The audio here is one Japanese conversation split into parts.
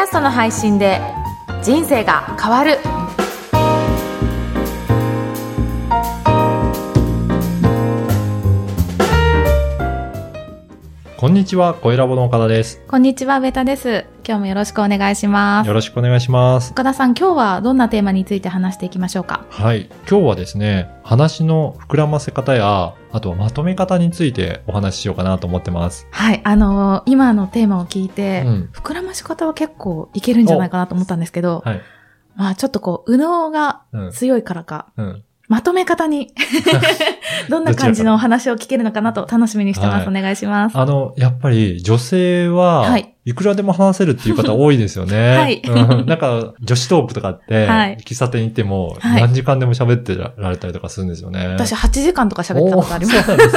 ャストの配信で人生が変わる。こんにちは、小ラボの岡田です。こんにちは上田です今日もよろしくお願いしますよろしくお願いします。岡田さん今日はどんなテーマについて話していきましょうか？はい。今日はですね、話の膨らませ方や、あとはまとめ方についてお話ししようかなと思ってます。はいあのー今のテーマを聞いて、うん。膨らまし方は結構いけるんじゃないかなと思ったんですけど、はい。まあちょっとこう、右脳がうん。強いからか、うん。まとめ方に、どんな感じのお話を聞けるのかなと楽しみにしてます。はお願いします。あの、やっぱり女性は、はいいくらでも話せるっていう方多いですよね。はいうん、なんか、女子トークとかって、はい喫茶店行ってもはい何時間でも喋ってられたりとかするんですよね。私8時間とか喋ったことあります。そうなんです。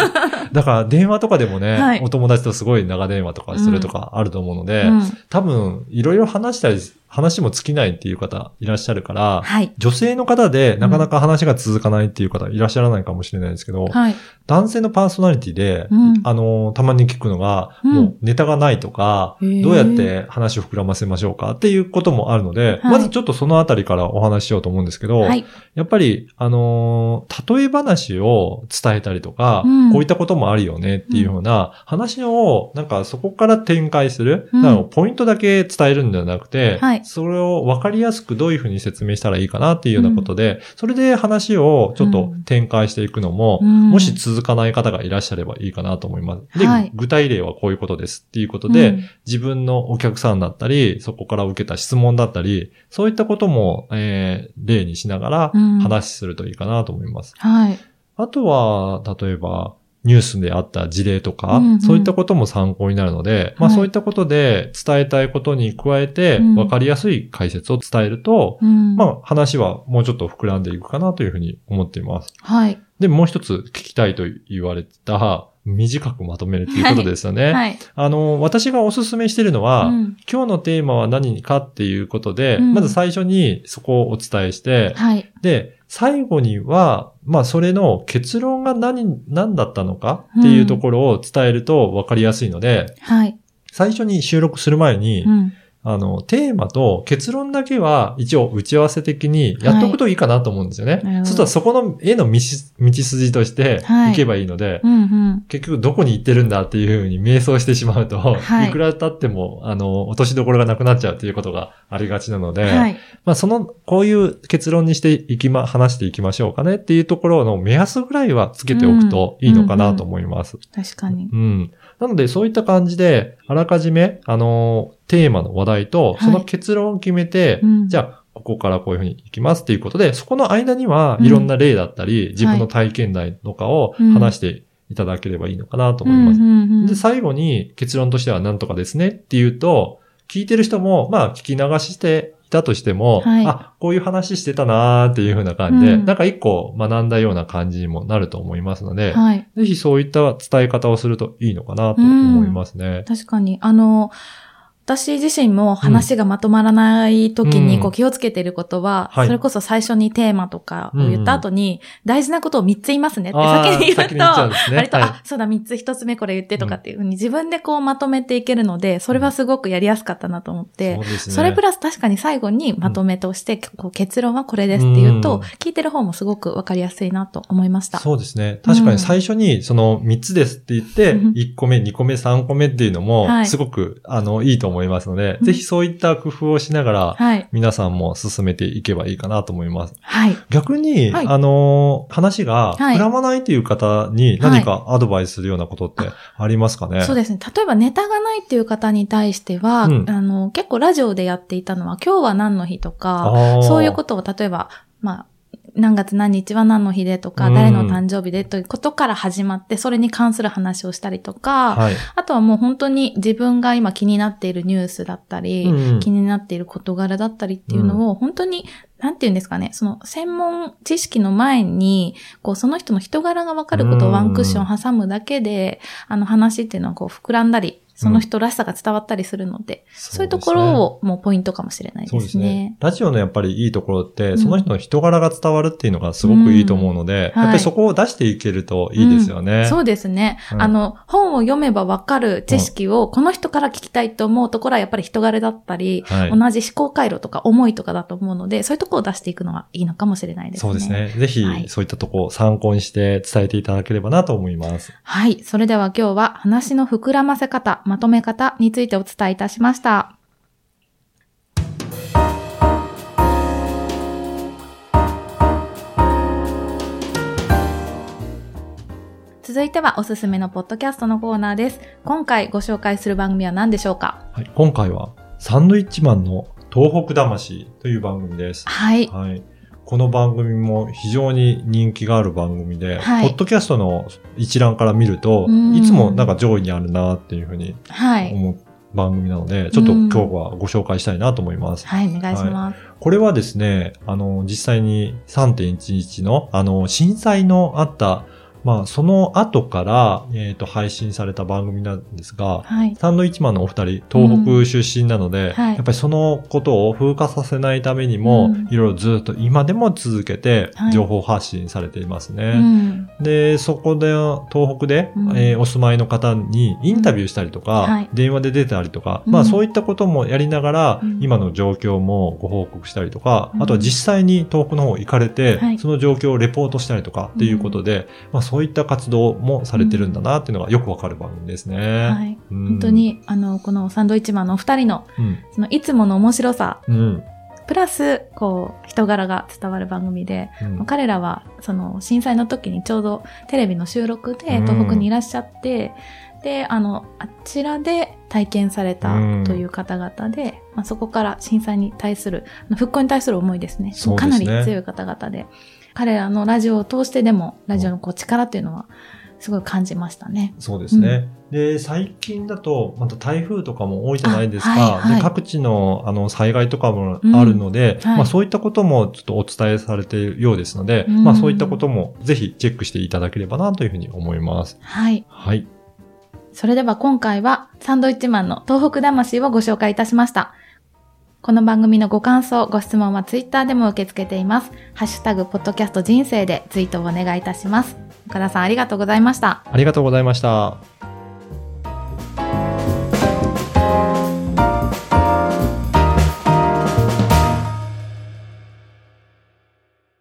だから電話とかでもね、はい。お友達とすごい長電話とかするとかあると思うので、うん。多分、いろいろ話したり、話も尽きないっていう方いらっしゃるから、はい。女性の方でなかなか話が続かないっていう方いらっしゃらないかもしれないですけど、はい。男性のパーソナリティで、うん。あの、たまに聞くのが、うん。もうネタがないとか、どうやって話を膨らませましょうかっていうこともあるので、はい。まずちょっとそのあたりからお話ししようと思うんですけど、はい。やっぱり、あのー例え話を伝えたりとか、うん。こういったこともあるよねっていうような話を、なんかそこから展開する、うん。ポイントだけ伝えるんではなくて、はい。それを分かりやすくどういうふうに説明したらいいかなっていうようなことで、それで話をちょっと展開していくのも、うん。もし続かない方がいらっしゃればいいかなと思います。で、はい。具体例はこういうことですっていうことで、うん。自分のお客さんだったり、そこから受けた質問だったり、そういったことも、えー例にしながらうん。話するといいかなと思います。はい。あとは、例えば、ニュースであった事例とか、うんうんそういったことも参考になるので、まあはいそういったことで伝えたいことに加えて、うんわかりやすい解説を伝えると、うんまあ話はもうちょっと膨らんでいくかなというふうに思っています。はい。で、もう一つ聞きたいと言われた、短くまとめるっていうことですよね。はい。あの、私がおすすめしているのは、うん今日のテーマは何かっていうことで、うんまず最初にそこをお伝えして、はい。で、最後には、まあそれの結論が何、何だったのかっていうところを伝えると分かりやすいので、はい。最初に収録する前に、うん。あの、テーマと結論だけは一応打ち合わせ的にやっとくといいかなと思うんですよね。なるほどそうするとそこの絵の道筋としてはいいけばいいので、うん。うん。結局どこに行ってるんだっていうふうに迷走してしまうと、はいい、くら経っても、あの、落としどころがなくなっちゃうっていうことがありがちなので、はい。まあその、こういう結論にしていきま、話していきましょうかねっていうところの目安ぐらいはつけておくといいのかなと思います。確かに。うん。なので、そういった感じで、あらかじめ、あのーテーマの話題と、その結論を決めて、うん。じゃあ、ここからこういうふうに行きますっていうことで、そこの間にはうん。いろんな例だったり、自分の体験談とかをうん。話していただければいいのかなと思います。うんうんうんで、最後に結論としては何とかですねっていうと、聞いてる人も、まあ、聞き流していたとしても、はい。あ、こういう話してたなーっていうふうな感じで、うん。なんか一個学んだような感じにもなると思いますので、はい。ぜひそういった伝え方をするといいのかなと思いますね。確かに。あの、私自身も話がまとまらない時にうん。こう気をつけていることは、はい。それこそ最初にテーマとかを言った後に、大事なことを3つ言いますねって先に言うと、先に言っちゃうんですね。割と、はい。あ、そうだ、3つ1つ目これ言ってとかっていうふうに自分でこうまとめていけるので、それはすごくやりやすかったなと思って、そうですね。それプラス確かに最後にまとめとして、こう結論はこれですっていうと、うん。聞いてる方もすごくわかりやすいなと思いました。そうですね。確かに最初にその3つですって言って、うん。1個目、2個目、3個目っていうのもは、い。すごく、あの、いいと思いますので、うんぜひそういった工夫をしながら、はい。皆さんも進めていけばいいかなと思います。はい。逆に、はいあのー話がはい膨らまないという方に何かアドバイスするようなことってありますかね、そうですね。例えばネタがないっていう方に対しては、うんあの、結構ラジオでやっていたのは、今日は何の日とか、そういうことを例えば、まあ、何月何日は何の日でとか、うん。誰の誕生日でということから始まって、それに関する話をしたりとか、はい。あとはもう本当に自分が今気になっているニュースだったり、うん。気になっている事柄だったりっていうのを、本当に、なんていうんですかね、その専門知識の前に、こう、その人の人柄がわかることをワンクッション挟むだけで、あの話っていうのはこう、膨らんだりその人らしさが伝わったりするので、そういうところをもうポイントかもしれないですね。そうですね。ラジオのやっぱりいいところって、その人の人柄が伝わるっていうのがすごくいいと思うので、うん、やっぱりそこを出していけるといいですよね。うん、そうですね、うん、あの、本を読めばわかる知識をこの人から聞きたいと思うところはやっぱり人柄だったり、はい、同じ思考回路とか思いとかだと思うので、そういうところを出していくのはいいのかもしれないですね。そうですね。ぜひ、そういったところを参考にして伝えていただければなと思います。はい。それでは今日は話の膨らませ方、まとめ方についてお伝えいたしました。続いてはおすすめのポッドキャストのコーナーです。今回ご紹介する番組は何でしょうか？はい、今回はサンドイッチマンの東北魂という番組です。はい。はい。この番組も非常に人気がある番組で、はい、ポッドキャストの一覧から見ると、いつもなんか上位にあるなっていうふうに思う番組なので、ちょっと今日はご紹介したいなと思います。はい、お願いします、はい。これはですね、あの、実際に3.11の、あの、震災のあったまあ、その後から、えっ、ー、と、配信された番組なんですが、はい、サンドイッチマンのお二人、東北出身なので、うん。はい、やっぱりそのことを風化させないためにも、うん、いろいろずっと今でも続けて、情報発信されていますね。はいうん、で、そこで、東北で、うん、えー、お住まいの方にインタビューしたりとか、電話で出たりとか、まあ、そういったこともやりながら、今の状況もご報告したりとか、あとは実際に東北の方行かれて、その状況をレポートしたりとかっていうことで、まあ、そういった活動もされてるんだなっていうのがよくわかる番組ですね。はい。うん、本当に、あの、このサンドイッチマンのお二人の、うん、そのいつもの面白さ、うん、プラス、こう、人柄が伝わる番組で、うん、彼らは、その、震災の時にちょうどテレビの収録で東北にいらっしゃって、で、あの、あちらで体験されたという方々で、まあ、そこから震災に対する、復興に対する思いですね。すね。かなり強い方々で、彼らのラジオを通してでも、ラジオのこう力っていうのは、すごい感じましたね。そうですね。うん、で、最近だと、また台風とかも多いじゃないですか。はいはい、で各地のあの災害とかもあるので、うんはい、まあそういったこともちょっとお伝えされているようですので、うん、まあそういったこともぜひチェックしていただければなというふうに思います。はい。はい。それでは今回はサンドイッチマンの東北魂をご紹介いたしました。この番組のご感想、ご質問はツイッターでも受け付けています。ハッシュタグ、ポッドキャスト人生でツイートをお願いいたします。岡田さんありがとうございました。ありがとうございました。